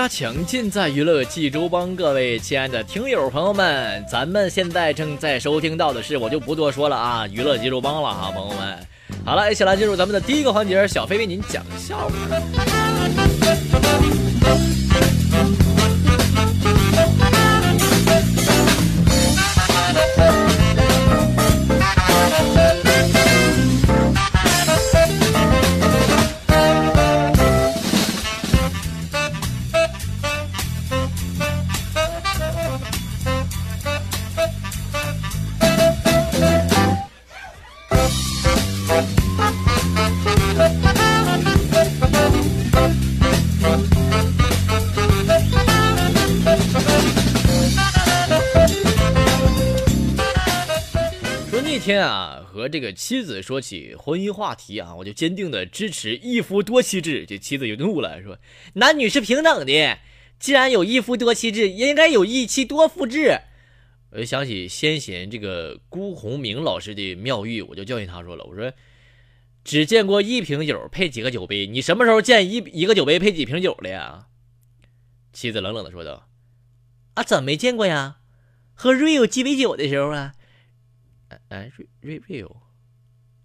家强？尽在娱乐济州帮。各位亲爱的听友朋友们，咱们现在正在收听到的是，我就不多说了啊，娱乐济州帮了哈，朋友们。好了，一起来进入咱们的第一个环节，小飞为您讲笑话。和这个妻子说起婚姻话题啊，我就坚定的支持一夫多妻制。这妻子就怒了，说男女是平等的，既然有一夫多妻制，也应该有一妻多夫制。我就想起先贤这个辜鸿铭老师的妙喻，我就教训他说了，我说只见过一瓶酒配几个酒杯，你什么时候见一一个酒杯配几瓶酒了呀？妻子冷冷的说道：“啊，怎么没见过呀？喝 real 鸡尾酒的时候啊。”哎，瑞瑞瑞欧，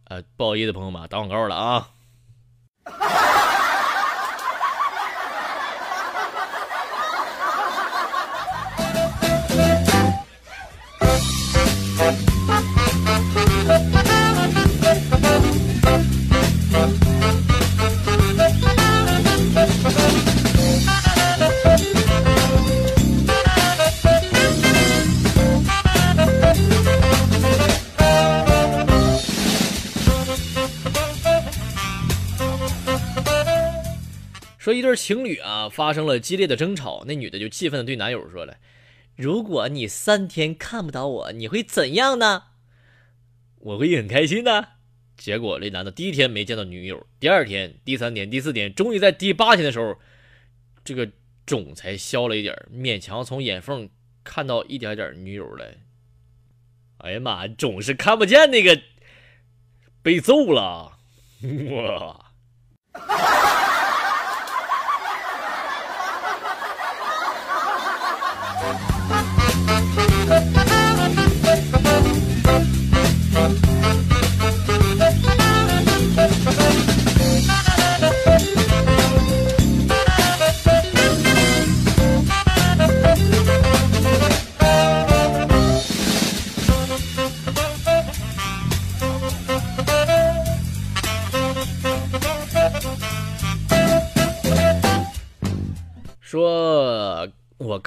呃，不好意思，朋友们，打广告了啊。说一对情侣啊发生了激烈的争吵，那女的就气愤的对男友说了：“如果你三天看不到我，你会怎样呢？”我会很开心的。结果这男的第一天没见到女友，第二天、第三天、第四天，终于在第八天的时候，这个肿才消了一点，勉强从眼缝看到一点点女友了。哎呀妈，肿是看不见那个，被揍了，哇！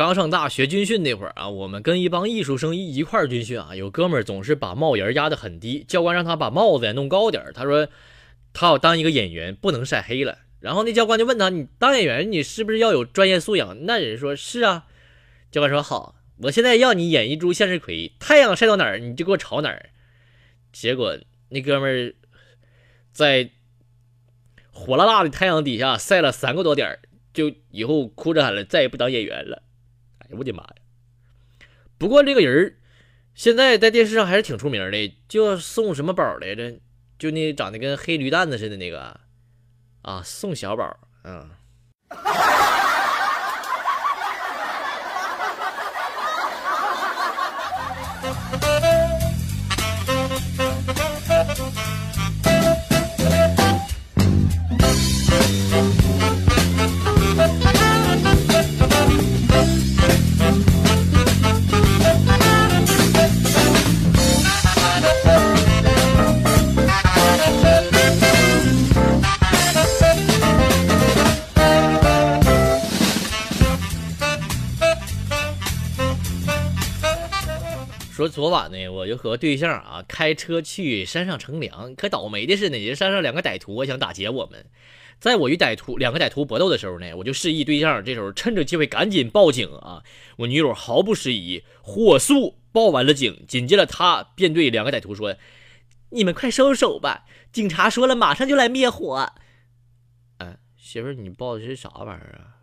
刚上大学军训那会儿啊，我们跟一帮艺术生一一块儿军训啊，有哥们儿总是把帽檐压得很低，教官让他把帽子弄高点儿。他说他要当一个演员，不能晒黑了。然后那教官就问他：“你当演员，你是不是要有专业素养？”那人说：“是啊。”教官说：“好，我现在要你演一株向日葵，太阳晒到哪儿你就给我朝哪儿。”结果那哥们儿在火辣辣的太阳底下晒了三个多点儿。就以后哭着喊了，再也不当演员了。哎我的妈呀！不过这个人现在在电视上还是挺出名的，叫宋什么宝来着？就那长得跟黑驴蛋子似的那个啊，宋小宝，嗯。昨晚呢，我就和对象啊开车去山上乘凉，可倒霉的是呢，这山上两个歹徒想打劫我们。在我与歹徒两个歹徒搏斗的时候呢，我就示意对象这时候趁着机会赶紧报警啊！我女友毫不迟疑，火速报完了警。紧接着，她便对两个歹徒说：“你们快收手吧，警察说了，马上就来灭火。”哎，媳妇儿，你报的是啥玩意儿啊？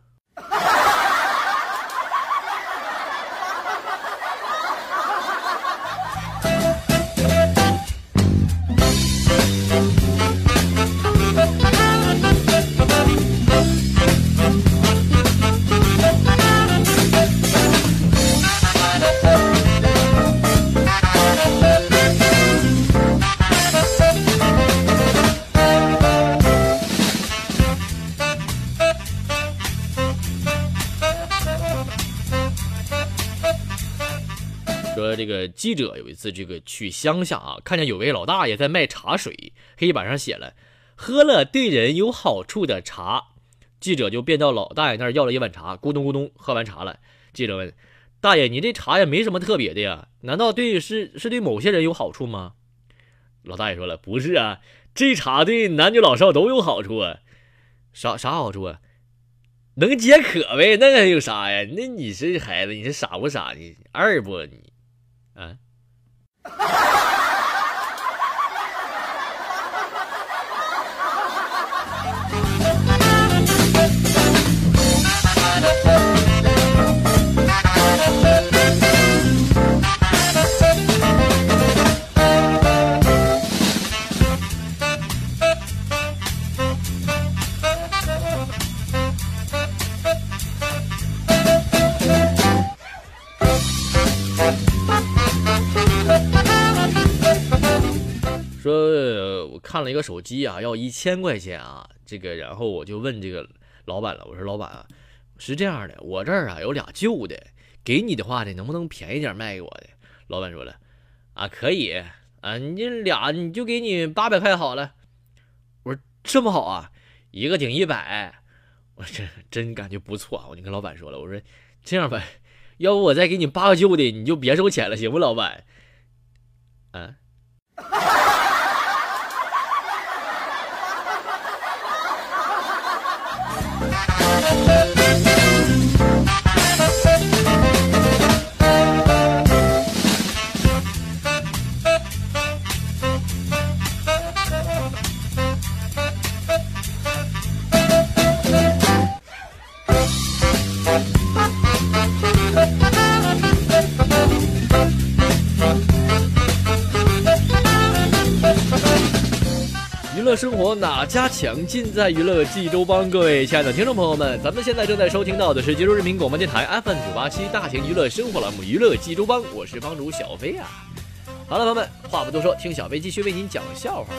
记者有一次这个去乡下啊，看见有位老大爷在卖茶水，黑板上写了“喝了对人有好处的茶”。记者就便到老大爷那儿要了一碗茶，咕咚咕咚喝完茶了。记者问：“大爷，你这茶也没什么特别的呀？难道对是是对某些人有好处吗？”老大爷说了：“不是啊，这茶对男女老少都有好处啊。啥啥好处啊？能解渴呗？那还有啥呀？那你这孩子，你是傻不傻？你二不你？”嗯。看了一个手机啊，要一千块钱啊，这个，然后我就问这个老板了，我说老板啊，是这样的，我这儿啊有俩旧的，给你的话呢，能不能便宜点卖给我的？老板说了，啊，可以啊，你这俩你就给你八百块好了。我说这么好啊，一个顶一百，我这真感觉不错啊，我就跟老板说了，我说这样吧，要不我再给你八个旧的，你就别收钱了，行不，老板？啊。生哪家强，尽在娱乐济州帮。各位亲爱的听众朋友们，咱们现在正在收听到的是济州人民广播电台 FM 九八七大型娱乐生活栏目《娱乐济州帮》，我是帮主小飞啊。好了，朋友们，话不多说，听小飞继续为您讲笑话。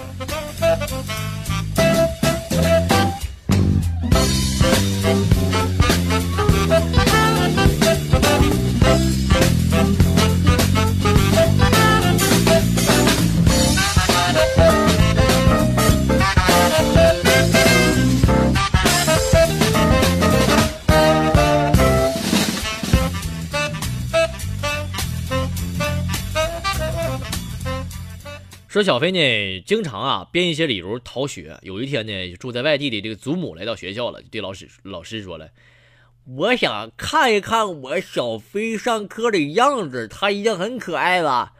说小飞呢，经常啊编一些理由逃学。有一天呢，住在外地的这个祖母来到学校了，对老师老师说了：“我想看一看我小飞上课的样子，他一定很可爱吧？”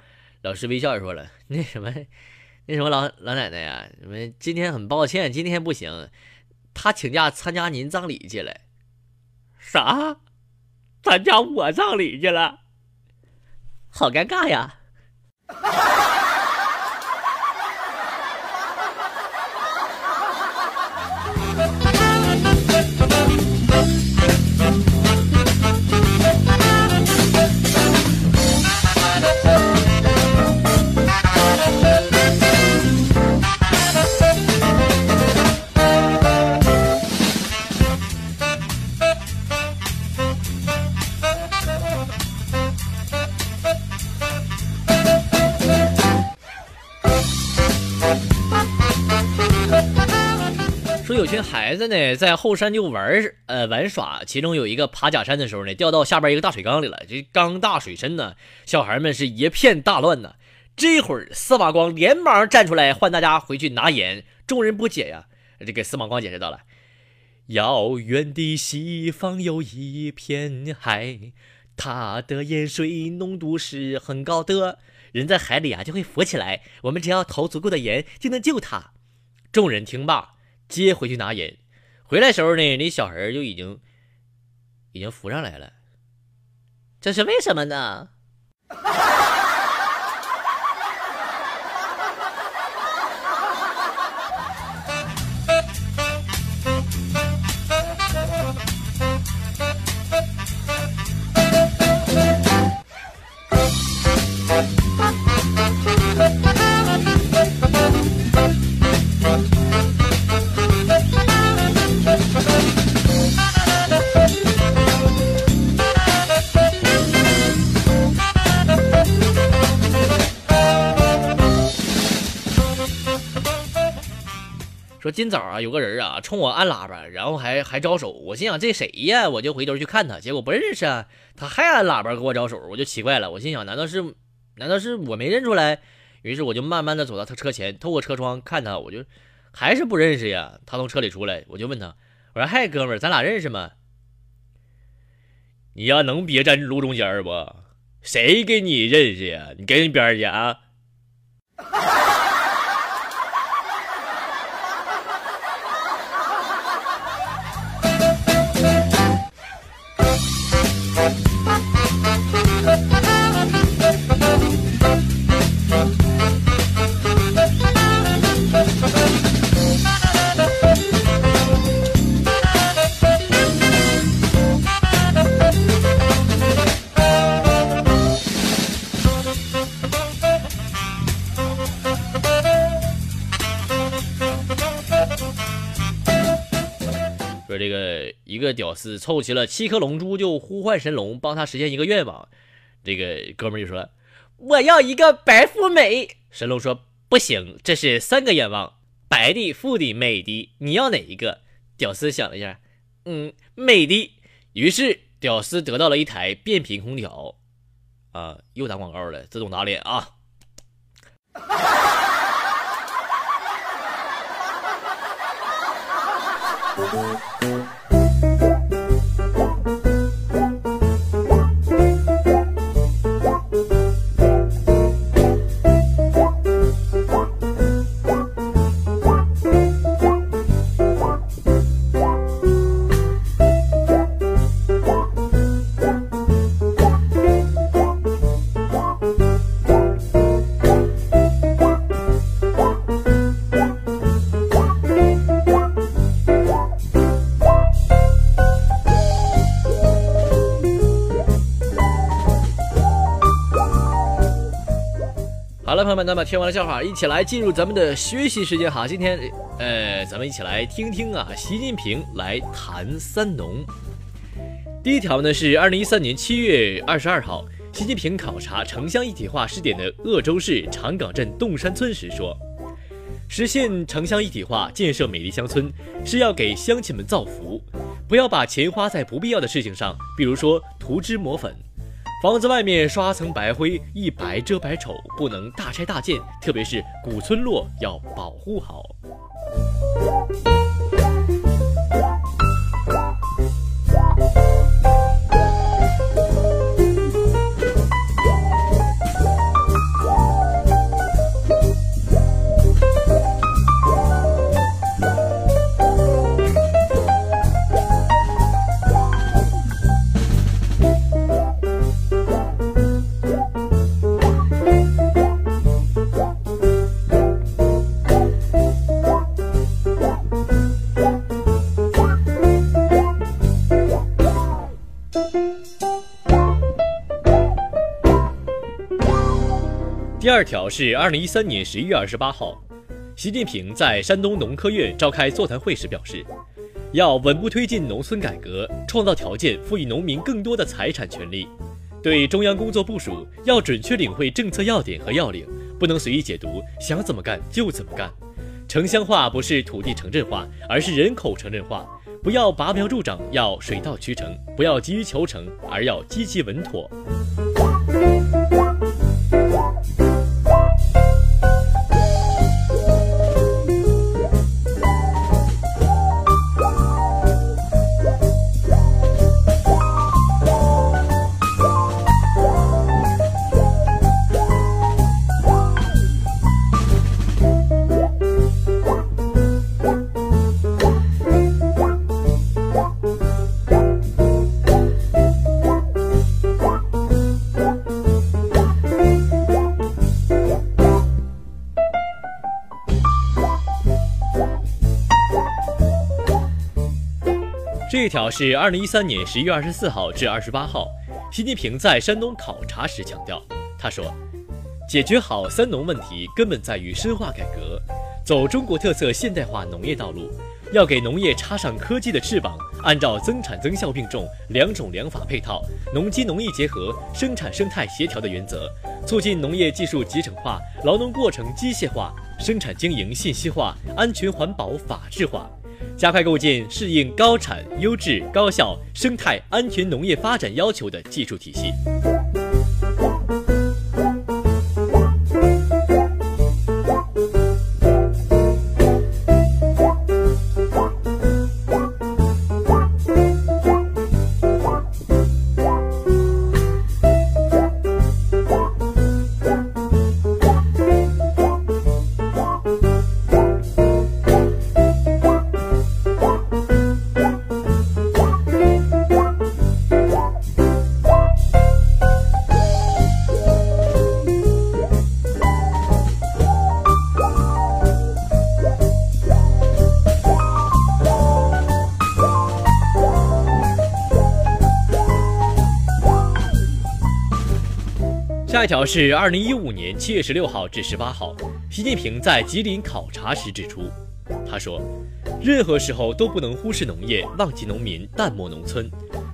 老师微笑着说了：“那什么，那什么老老奶奶呀，你们今天很抱歉，今天不行，他请假参加您葬礼去了。啥？参加我葬礼去了？好尴尬呀！” 说有群孩子呢，在后山就玩，呃玩耍，其中有一个爬假山的时候呢，掉到下边一个大水缸里了。这缸大水深呢，小孩们是一片大乱呢。这会儿司马光连忙站出来，唤大家回去拿盐。众人不解呀，这个司马光解释道了：遥远的西方有一片海，它的盐水浓度是很高的，人在海里啊就会浮起来。我们只要投足够的盐，就能救他。众人听罢。接回去拿人。回来时候呢，那小孩就已经已经浮上来了。这是为什么呢？今早啊，有个人啊冲我按喇叭，然后还还招手。我心想这谁呀？我就回头去看他，结果不认识啊。他还按喇叭给我招手，我就奇怪了。我心想，难道是难道是我没认出来？于是我就慢慢的走到他车前，透过车窗看他，我就还是不认识呀。他从车里出来，我就问他，我说：“嗨，哥们儿，咱俩认识吗？”你要，能别站路中间不？谁跟你认识呀？你跟边去啊！这个一个屌丝凑齐了七颗龙珠，就呼唤神龙帮他实现一个愿望。这个哥们就说：“我要一个白富美。”神龙说：“不行，这是三个愿望，白的、富的、美的，你要哪一个？”屌丝想了一下，嗯，美的。于是屌丝得到了一台变频空调。啊，又打广告了，自动打脸啊！好了，朋友们，那么听完了笑话，一起来进入咱们的学习时间哈。今天，呃，咱们一起来听听啊，习近平来谈三农。第一条呢是二零一三年七月二十二号，习近平考察城乡一体化试点的鄂州市长岗镇洞山村时说，实现城乡一体化，建设美丽乡村，是要给乡亲们造福，不要把钱花在不必要的事情上，比如说涂脂抹粉。房子外面刷层白灰，一白遮百丑，不能大拆大建，特别是古村落要保护好。第二条是二零一三年十一月二十八号，习近平在山东农科院召开座谈会时表示，要稳步推进农村改革，创造条件，赋予农民更多的财产权利。对中央工作部署，要准确领会政策要点和要领，不能随意解读，想怎么干就怎么干。城乡化不是土地城镇化，而是人口城镇化。不要拔苗助长，要水到渠成；不要急于求成，而要积极稳妥。这条是二零一三年十一月二十四号至二十八号，习近平在山东考察时强调，他说，解决好“三农”问题，根本在于深化改革，走中国特色现代化农业道路，要给农业插上科技的翅膀，按照增产增效并重、两种两法配套、农机农艺结合、生产生态协调的原则，促进农业技术集成化、劳农过程机械化、生产经营信息化、安全环保法治化。加快构建适应高产、优质、高效、生态安全农业发展要求的技术体系。条是二零一五年七月十六号至十八号，习近平在吉林考察时指出，他说，任何时候都不能忽视农业，忘记农民，淡漠农村，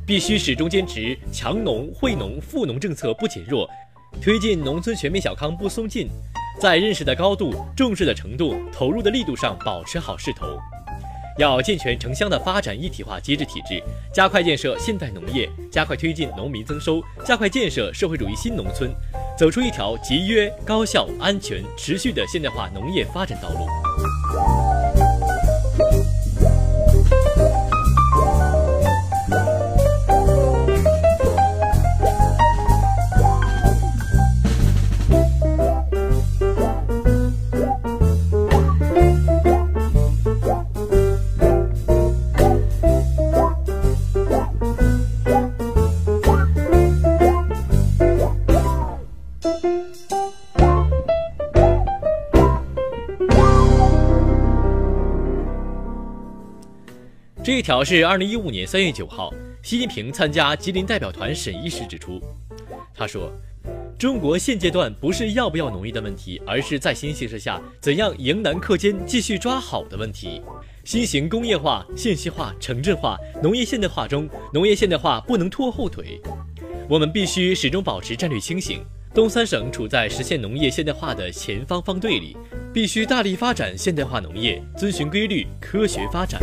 必须始终坚持强农、惠农、富农政策不减弱，推进农村全面小康不松劲，在认识的高度、重视的程度、投入的力度上保持好势头。要健全城乡的发展一体化机制体制，加快建设现代农业，加快推进农民增收，加快建设社会主义新农村，走出一条节约、高效、安全、持续的现代化农业发展道路。这一条是二零一五年三月九号，习近平参加吉林代表团审议时指出，他说，中国现阶段不是要不要农业的问题，而是在新形势下怎样迎难克坚、继续抓好的问题。新型工业化、信息化、城镇化、农业现代化中，农业现代化不能拖后腿，我们必须始终保持战略清醒。东三省处在实现农业现代化的前方方队里，必须大力发展现代化农业，遵循规律、科学发展。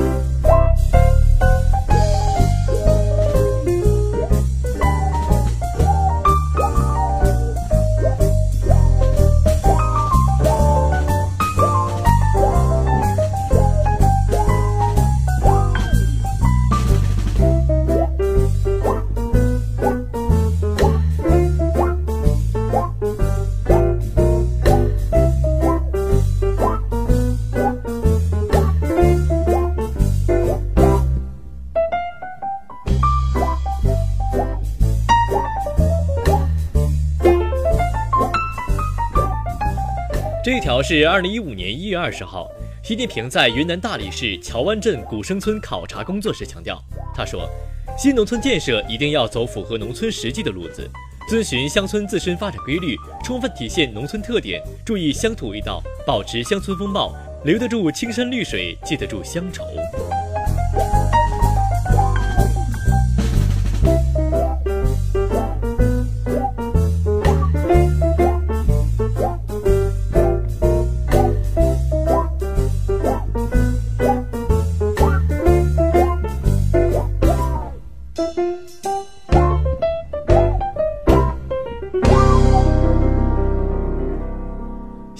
我是二零一五年一月二十号，习近平在云南大理市乔湾镇古生村考察工作时强调，他说，新农村建设一定要走符合农村实际的路子，遵循乡村自身发展规律，充分体现农村特点，注意乡土味道，保持乡村风貌，留得住青山绿水，记得住乡愁。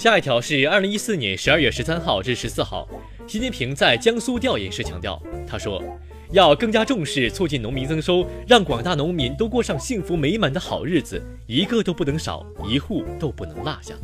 下一条是二零一四年十二月十三号至十四号，习近平在江苏调研时强调，他说，要更加重视促进农民增收，让广大农民都过上幸福美满的好日子，一个都不能少，一户都不能落下。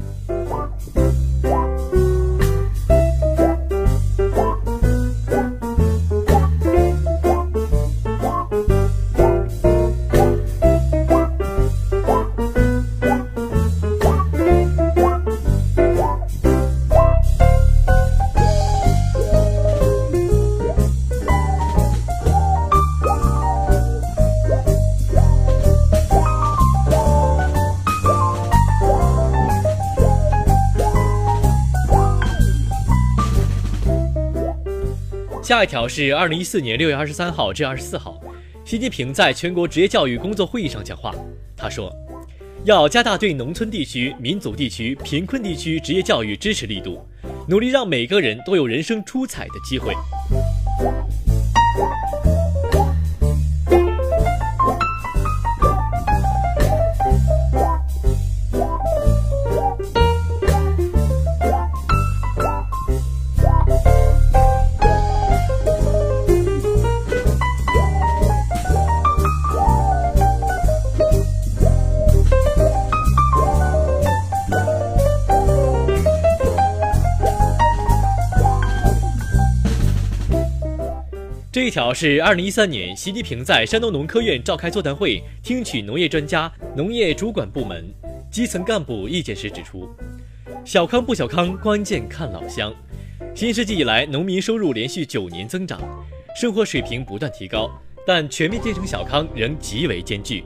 下一条是二零一四年六月二十三号至二十四号，习近平在全国职业教育工作会议上讲话。他说，要加大对农村地区、民族地区、贫困地区职业教育支持力度，努力让每个人都有人生出彩的机会。这一条是二零一三年，习近平在山东农科院召开座谈会，听取农业专家、农业主管部门、基层干部意见时指出：“小康不小康，关键看老乡。新世纪以来，农民收入连续九年增长，生活水平不断提高，但全面建成小康仍极为艰巨。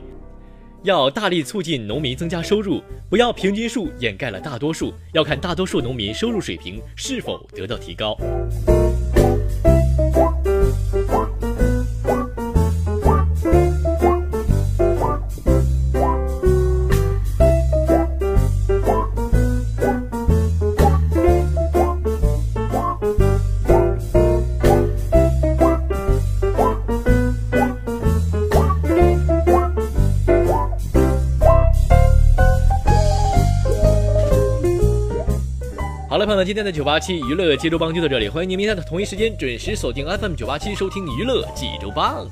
要大力促进农民增加收入，不要平均数掩盖了大多数，要看大多数农民收入水平是否得到提高。”了，朋友们，今天的九八七娱乐济州帮就到这里，欢迎您明天的同一时间准时锁定 FM 九八七收听娱乐济州帮。